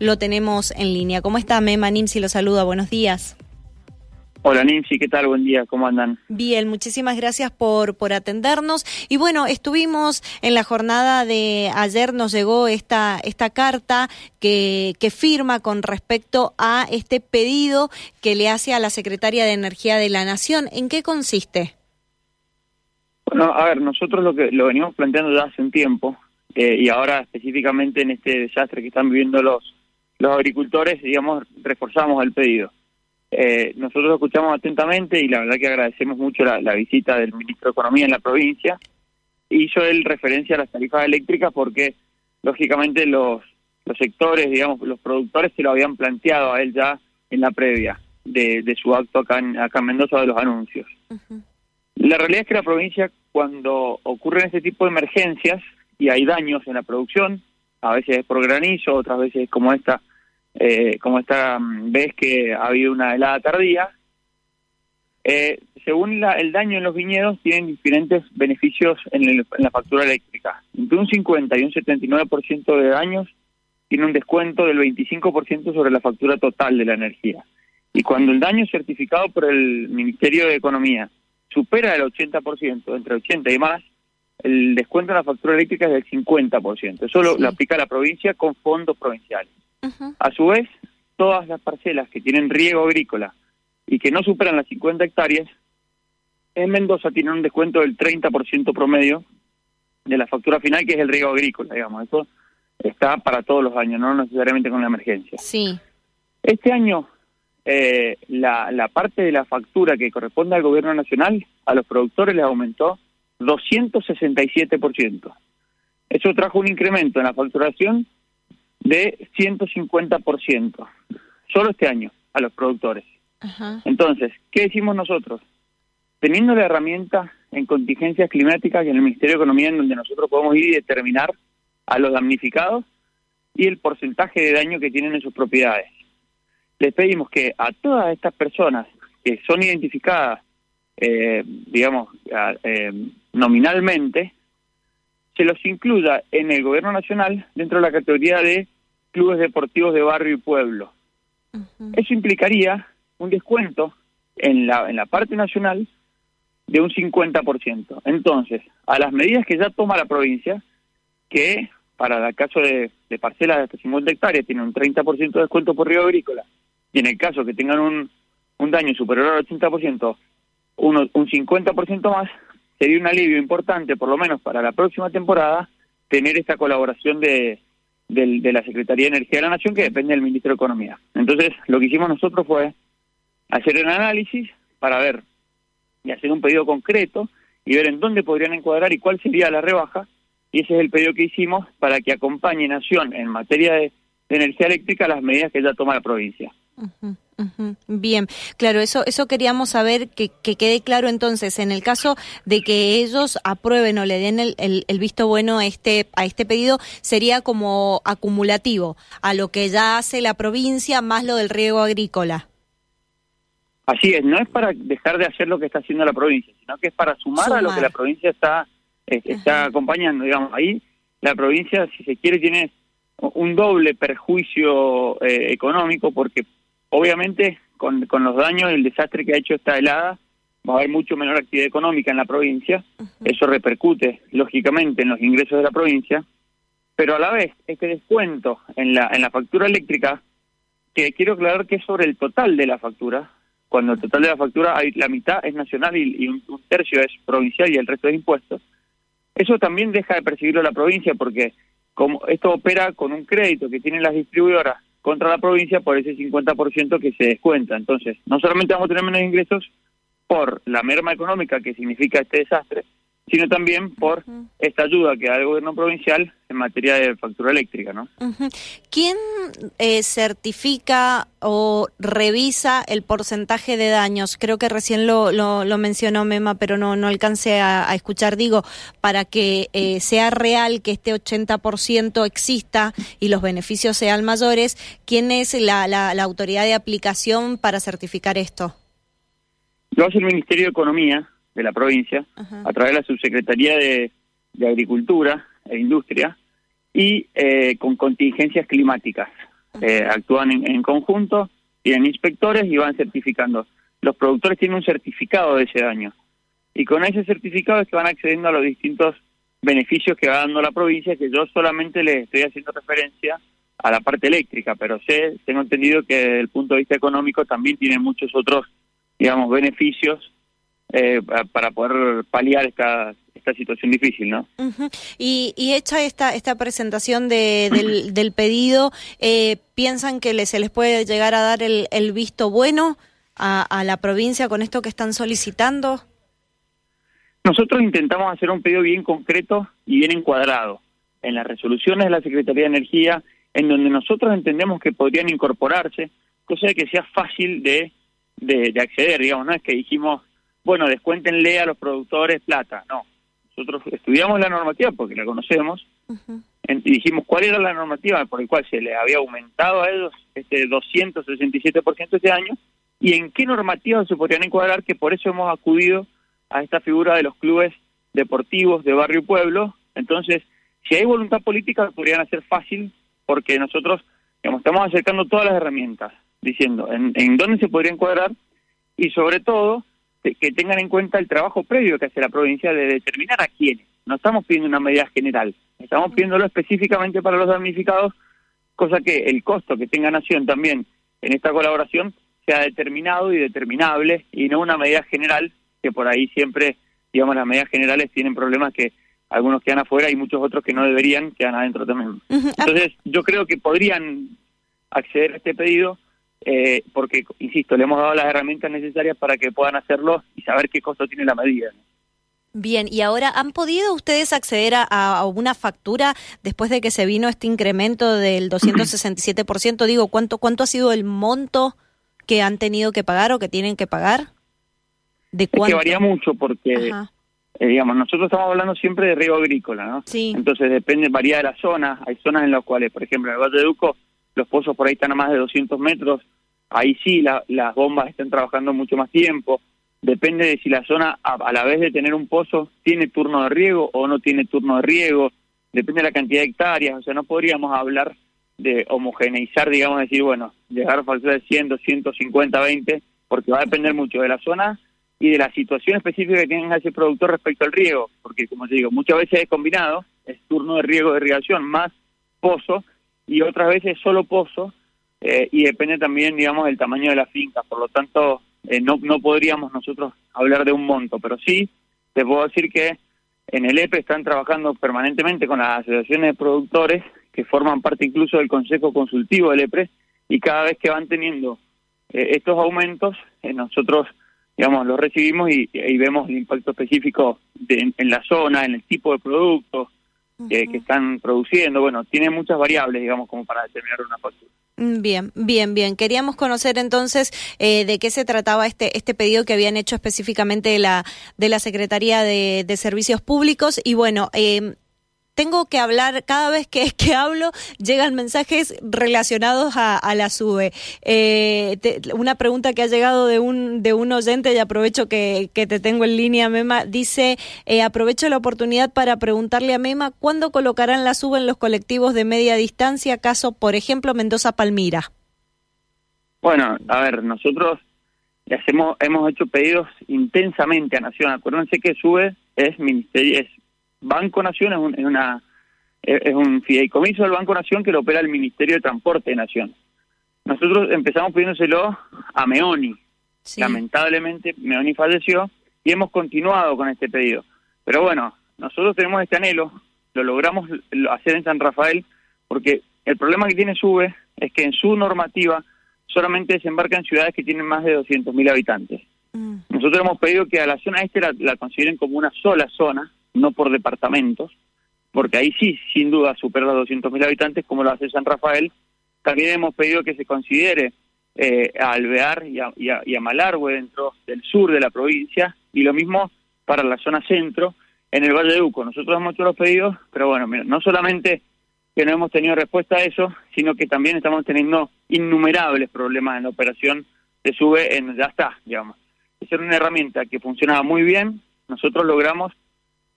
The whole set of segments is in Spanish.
lo tenemos en línea. ¿Cómo está Mema Nimsi? Lo saluda, buenos días. Hola Nancy, ¿qué tal? Buen día, ¿cómo andan? Bien, muchísimas gracias por, por atendernos. Y bueno, estuvimos en la jornada de ayer, nos llegó esta, esta carta que, que firma con respecto a este pedido que le hace a la Secretaria de Energía de la Nación. ¿En qué consiste? Bueno, a ver, nosotros lo que lo venimos planteando ya hace un tiempo eh, y ahora específicamente en este desastre que están viviendo los, los agricultores, digamos, reforzamos el pedido. Eh, nosotros escuchamos atentamente y la verdad que agradecemos mucho la, visita del ministro de Economía en la provincia. Hizo él referencia a las tarifas eléctricas porque, lógicamente, los, los sectores, digamos, los productores se lo habían planteado a él ya en la previa de, de su acto acá en, acá en Mendoza de los anuncios. La realidad es que la provincia, cuando ocurren este tipo de emergencias y hay daños en la producción, a veces es por granizo, otras veces como esta eh, como esta vez que ha habido una helada tardía. Eh, según el daño en los viñedos, tienen diferentes beneficios en, la factura eléctrica. Entre un 50 y un 79% de daños tiene un descuento del 25% sobre la factura total de la energía. Y cuando el daño certificado por el Ministerio de Economía supera el 80%, entre 80 y más, el descuento en la factura eléctrica es del 50%. Eso lo aplica la provincia con fondos provinciales. A su vez, todas las parcelas que tienen riego agrícola y que no superan las 50 hectáreas, en Mendoza tienen un descuento del 30% promedio de la factura final, que es el riego agrícola, digamos. Eso está para todos los años, no necesariamente con la emergencia. Sí. Este año, eh, la, la parte de la factura que corresponde al gobierno nacional, a los productores les aumentó 267%. Eso trajo un incremento en la facturación de 150%, solo este año, a los productores. Entonces, ¿qué decimos nosotros? Teniendo la herramienta en contingencias climáticas y en el Ministerio de Economía, en donde nosotros podemos ir y determinar a los damnificados y el porcentaje de daño que tienen en sus propiedades. Les pedimos que a todas estas personas que son identificadas, eh, digamos, eh, nominalmente, se los incluya en el gobierno nacional dentro de la categoría de clubes deportivos de barrio y pueblo. Eso implicaría un descuento en la, en la parte nacional de un 50%. Entonces, a las medidas que ya toma la provincia, que para el caso de, parcelas de hasta 50 hectáreas tiene un 30% de descuento por río agrícola, y en el caso que tengan un, un daño superior al 80%, uno, un 50% más, sería un alivio importante, por lo menos para la próxima temporada, tener esta colaboración de, de la Secretaría de Energía de la Nación, que depende del Ministro de Economía. Entonces, lo que hicimos nosotros fue hacer un análisis para ver y hacer un pedido concreto y ver en dónde podrían encuadrar y cuál sería la rebaja. Y ese es el pedido que hicimos para que acompañe Nación en materia de, energía eléctrica las medidas que ya toma la provincia. Bien, claro, eso, eso queríamos saber que, quede claro entonces, en el caso de que ellos aprueben o le den el, el, visto bueno a este, a este pedido, sería como acumulativo a lo que ya hace la provincia más lo del riego agrícola. Así es, no es para dejar de hacer lo que está haciendo la provincia, sino que es para sumar, a lo que la provincia está, está acompañando, digamos, ahí la provincia, si se quiere, tiene un doble perjuicio eh, económico porque Obviamente, con, con los daños y el desastre que ha hecho esta helada, va a haber mucho menor actividad económica en la provincia. Eso repercute, lógicamente, en los ingresos de la provincia. Pero a la vez, este descuento en la, en la factura eléctrica, que quiero aclarar que es sobre el total de la factura, cuando el total de la factura, hay, la mitad es nacional y, un, tercio es provincial y el resto es impuestos, eso también deja de percibirlo la provincia porque como esto opera con un crédito que tienen las distribuidoras contra la provincia por ese 50% que se descuenta. Entonces, no solamente vamos a tener menos ingresos por la merma económica que significa este desastre, sino también por esta ayuda que da el gobierno provincial en materia de factura eléctrica, ¿no? ¿Quién eh, certifica o revisa el porcentaje de daños? Creo que recién lo, lo, mencionó Mema, pero no, no alcancé a, escuchar. Digo, para que eh, sea real que este 80% exista y los beneficios sean mayores, ¿quién es la, la, autoridad de aplicación para certificar esto? Lo hace el Ministerio de Economía de la provincia, a través de la Subsecretaría de, Agricultura e Industria, y eh, con contingencias climáticas. eh, actúan en, conjunto, tienen inspectores y van certificando. Los productores tienen un certificado de ese daño y con ese certificado es que van accediendo a los distintos beneficios que va dando la provincia, que yo solamente le estoy haciendo referencia a la parte eléctrica, pero sé, tengo entendido que desde el punto de vista económico también tiene muchos otros, digamos, beneficios eh, para poder paliar esta, esta situación difícil, ¿no? y, y, hecha esta esta presentación de, del, del, pedido, eh, ¿piensan que se les puede llegar a dar el, el visto bueno a, a, la provincia con esto que están solicitando? Nosotros intentamos hacer un pedido bien concreto y bien encuadrado en las resoluciones de la Secretaría de Energía, en donde nosotros entendemos que podrían incorporarse, cosa de que sea fácil de, de, de acceder, digamos, no es que dijimos, bueno, descuéntenle a los productores plata, no, nosotros estudiamos la normativa porque la conocemos y dijimos cuál era la normativa por la cual se le había aumentado a ellos este 267% este año y en qué normativa se podrían encuadrar que por eso hemos acudido a esta figura de los clubes deportivos de barrio y pueblo. Entonces, si hay voluntad política, podrían hacer fácil porque nosotros digamos, estamos acercando todas las herramientas, diciendo en, en dónde se podría encuadrar y sobre todo que tengan en cuenta el trabajo previo que hace la provincia de determinar a quiénes. No estamos pidiendo una medida general, estamos pidiéndolo específicamente para los damnificados, cosa que el costo que tenga Nación también en esta colaboración sea determinado y determinable y no una medida general que por ahí siempre, digamos, las medidas generales tienen problemas que algunos quedan afuera y muchos otros que no deberían quedan adentro también. Entonces, yo creo que podrían acceder a este pedido eh, porque, insisto, le hemos dado las herramientas necesarias para que puedan hacerlo y saber qué costo tiene la medida. Bien, y ahora, ¿han podido ustedes acceder a, a, una factura después de que se vino este incremento del 267%? Digo, ¿cuánto, ¿cuánto ha sido el monto que han tenido que pagar o que tienen que pagar? ¿De cuánto? Es que varía mucho porque, eh, digamos, nosotros estamos hablando siempre de riego agrícola, ¿no? Sí. Entonces depende, varía de la zona. Hay zonas en las cuales, por ejemplo, en el Valle de Duco, los pozos por ahí están a más de 200 metros, ahí sí las bombas están trabajando mucho más tiempo, depende de si la zona a, la vez de tener un pozo tiene turno de riego o no tiene turno de riego, depende de la cantidad de hectáreas, o sea, no podríamos hablar de homogeneizar, digamos, decir, bueno, llegar a factura de 100, 250, 20, porque va a depender mucho de la zona y de la situación específica que tenga ese productor respecto al riego, porque como te digo, muchas veces es combinado, es turno de riego de irrigación más pozo, y otras veces solo pozo eh, y depende también, digamos, del tamaño de la finca. Por lo tanto, eh, no, no podríamos nosotros hablar de un monto, pero sí te puedo decir que en el EPE están trabajando permanentemente con las asociaciones de productores que forman parte incluso del Consejo Consultivo del EPRE y cada vez que van teniendo eh, estos aumentos, nosotros digamos, los recibimos y, vemos el impacto específico de, en, la zona, en el tipo de productos, que, están produciendo. Bueno, tiene muchas variables, digamos, como para determinar una factura. Mm, bien, bien, bien. Queríamos conocer entonces eh, de qué se trataba este este pedido que habían hecho específicamente de la de la Secretaría de, de Servicios Públicos y bueno, eh, tengo que hablar, cada vez que, que hablo, llegan mensajes relacionados a, la SUBE. Eh, una pregunta que ha llegado de un, de un oyente, y aprovecho que, que te tengo en línea, Mema, dice, eh, aprovecho la oportunidad para preguntarle a Mema, ¿cuándo colocarán la SUBE en los colectivos de media distancia, caso, por ejemplo, Mendoza-Palmira? Bueno, a ver, nosotros hacemos, hemos hecho pedidos intensamente a Nación. Acuérdense que SUBE es ministerio, es Banco Nación es, un, una es un fideicomiso del Banco Nación que lo opera el Ministerio de Transporte de Nación. Nosotros empezamos pidiéndoselo a Meoni. Lamentablemente Meoni falleció y hemos continuado con este pedido. Pero bueno, nosotros tenemos este anhelo, lo logramos hacer en San Rafael porque el problema que tiene SUBE es que en su normativa solamente desembarca en ciudades que tienen más de 200.000 habitantes. Mm. Nosotros hemos pedido que a la zona este la, la consideren como una sola zona no por departamentos, porque ahí sí, sin duda, supera los 200.000 habitantes, como lo hace San Rafael. También hemos pedido que se considere eh, a Alvear y a, y, Malargüe dentro del sur de la provincia, y lo mismo para la zona centro, en el Valle de Uco. Nosotros hemos hecho los pedidos, pero bueno, no solamente que no hemos tenido respuesta a eso, sino que también estamos teniendo innumerables problemas en la operación de SUBE en ya está, digamos. Es una herramienta que funcionaba muy bien, nosotros logramos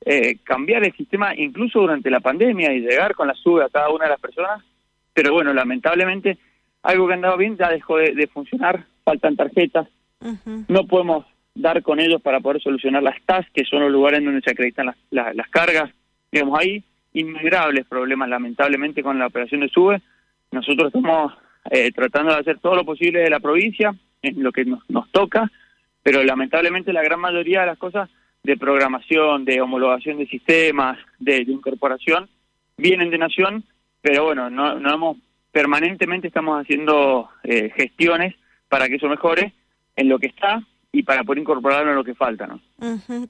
eh, cambiar el sistema incluso durante la pandemia y llegar con la sube a cada una de las personas, pero bueno, lamentablemente algo que andaba bien ya dejó de, funcionar, faltan tarjetas, no podemos dar con ellos para poder solucionar las TAS, que son los lugares donde se acreditan las, las, cargas. Digamos, hay innumerables problemas, lamentablemente, con la operación de SUBE. Nosotros estamos eh, tratando de hacer todo lo posible de la provincia, en lo que nos, nos toca, pero lamentablemente la gran mayoría de las cosas de programación, de homologación de sistemas, de, incorporación, vienen de Nación, pero bueno, no, no hemos, permanentemente estamos haciendo eh, gestiones para que eso mejore en lo que está y para poder incorporarlo en lo que falta, ¿no?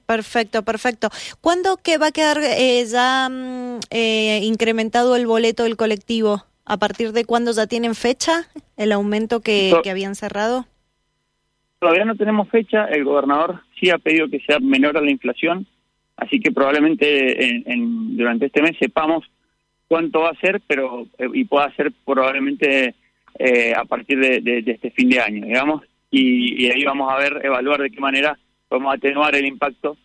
perfecto, perfecto. ¿Cuándo que va a quedar eh, ya mm, eh, incrementado el boleto del colectivo? ¿A partir de cuándo ya tienen fecha el aumento que, que habían cerrado? Todavía no tenemos fecha, el gobernador sí ha pedido que sea menor a la inflación, así que probablemente en, durante este mes sepamos cuánto va a ser, pero eh, y pueda ser probablemente a partir de, este fin de año, digamos y, ahí vamos a ver, evaluar de qué manera podemos atenuar el impacto,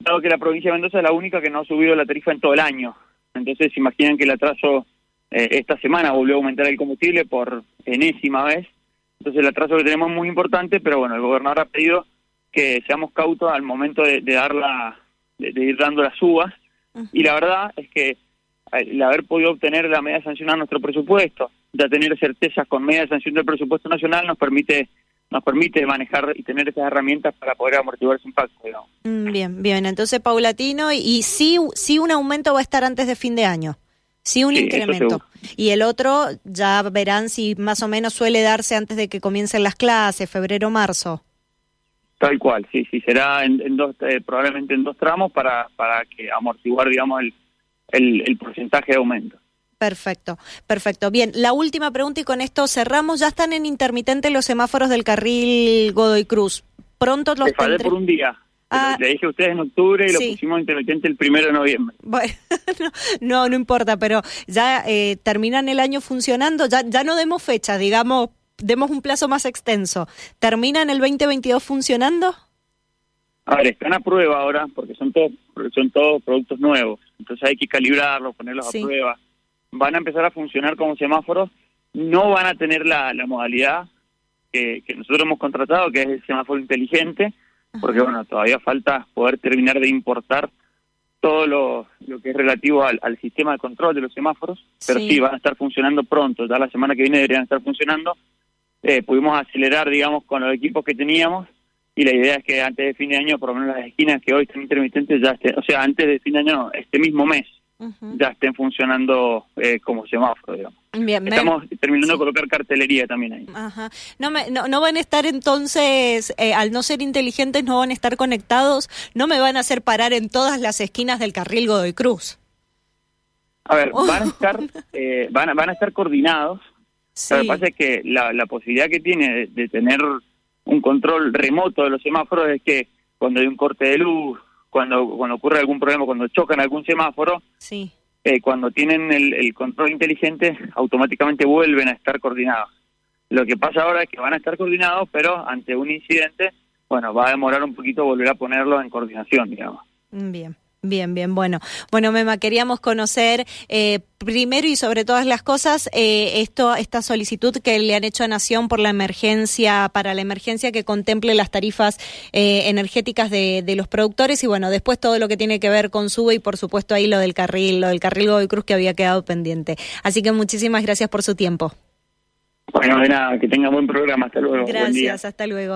dado que la provincia de Mendoza es la única que no ha subido la tarifa en todo el año. Entonces, imaginen que el atraso eh, esta semana volvió a aumentar el combustible por enésima vez. Entonces, el atraso que tenemos es muy importante, pero bueno, el gobernador ha pedido que seamos cautos al momento de, dar la, de, ir dando las uvas. Y la verdad es que el haber podido obtener la media sanción a nuestro presupuesto, ya tener certezas con media sanción del presupuesto nacional, nos permite nos permite manejar y tener esas herramientas para poder amortiguar ese impacto. Mm, bien, bien. Entonces, paulatino, y sí, sí un aumento va a estar antes de fin de año. Sí, un incremento. Y el otro, ya verán si más o menos suele darse antes de que comiencen las clases, febrero, marzo. Tal cual, sí, sí, será en, dos, eh, probablemente en dos tramos para, para que amortiguar, digamos, el, el, el porcentaje de aumento. Perfecto, perfecto. Bien, la última pregunta y con esto cerramos. Ya están en intermitente los semáforos del carril Godoy Cruz. Pronto los tendré... por un día. Ah, le dije a ustedes en octubre y lo pusimos intermitente el primero de noviembre. Bueno, no, no importa, pero ya eh, terminan el año funcionando, ya, ya no demos fecha, digamos, demos un plazo más extenso. ¿Terminan el 2022 funcionando? A ver, están a prueba ahora porque son todos son todos productos nuevos, entonces hay que calibrarlos, ponerlos a prueba. Van a empezar a funcionar como semáforos, no van a tener la, modalidad que, nosotros hemos contratado, que es el semáforo inteligente, porque bueno, todavía falta poder terminar de importar todo lo, lo que es relativo al, sistema de control de los semáforos, pero sí. van a estar funcionando pronto, ya la semana que viene deberían estar funcionando. Eh, pudimos acelerar, digamos, con los equipos que teníamos y la idea es que antes de fin de año, por lo menos las esquinas que hoy están intermitentes, ya estén, o sea, antes de fin de año, este mismo mes, ya estén funcionando eh, como semáforo, digamos. Estamos terminando de colocar cartelería también ahí. Ajá. No, me, no, van a estar entonces, eh, al no ser inteligentes, no van a estar conectados, no me van a hacer parar en todas las esquinas del carril Godoy Cruz. A ver, van a estar, eh, van, a, van a estar coordinados. Lo que pasa es que la, la posibilidad que tiene de tener un control remoto de los semáforos es que cuando hay un corte de luz, cuando, cuando ocurre algún problema, cuando chocan algún semáforo, sí. Eh, cuando tienen el, control inteligente, automáticamente vuelven a estar coordinados. Lo que pasa ahora es que van a estar coordinados, pero ante un incidente, bueno, va a demorar un poquito volver a ponerlos en coordinación, digamos. Bien. Bien, bien, bueno. Bueno, Mema, queríamos conocer eh, primero y sobre todas las cosas eh, esto, esta solicitud que le han hecho a Nación por la emergencia, para la emergencia que contemple las tarifas eh, energéticas de, de, los productores y bueno, después todo lo que tiene que ver con SUBE y por supuesto ahí lo del carril, lo del carril Godoy Cruz que había quedado pendiente. Así que muchísimas gracias por su tiempo. Bueno, de nada, que tenga buen programa. Hasta luego. Gracias, hasta luego.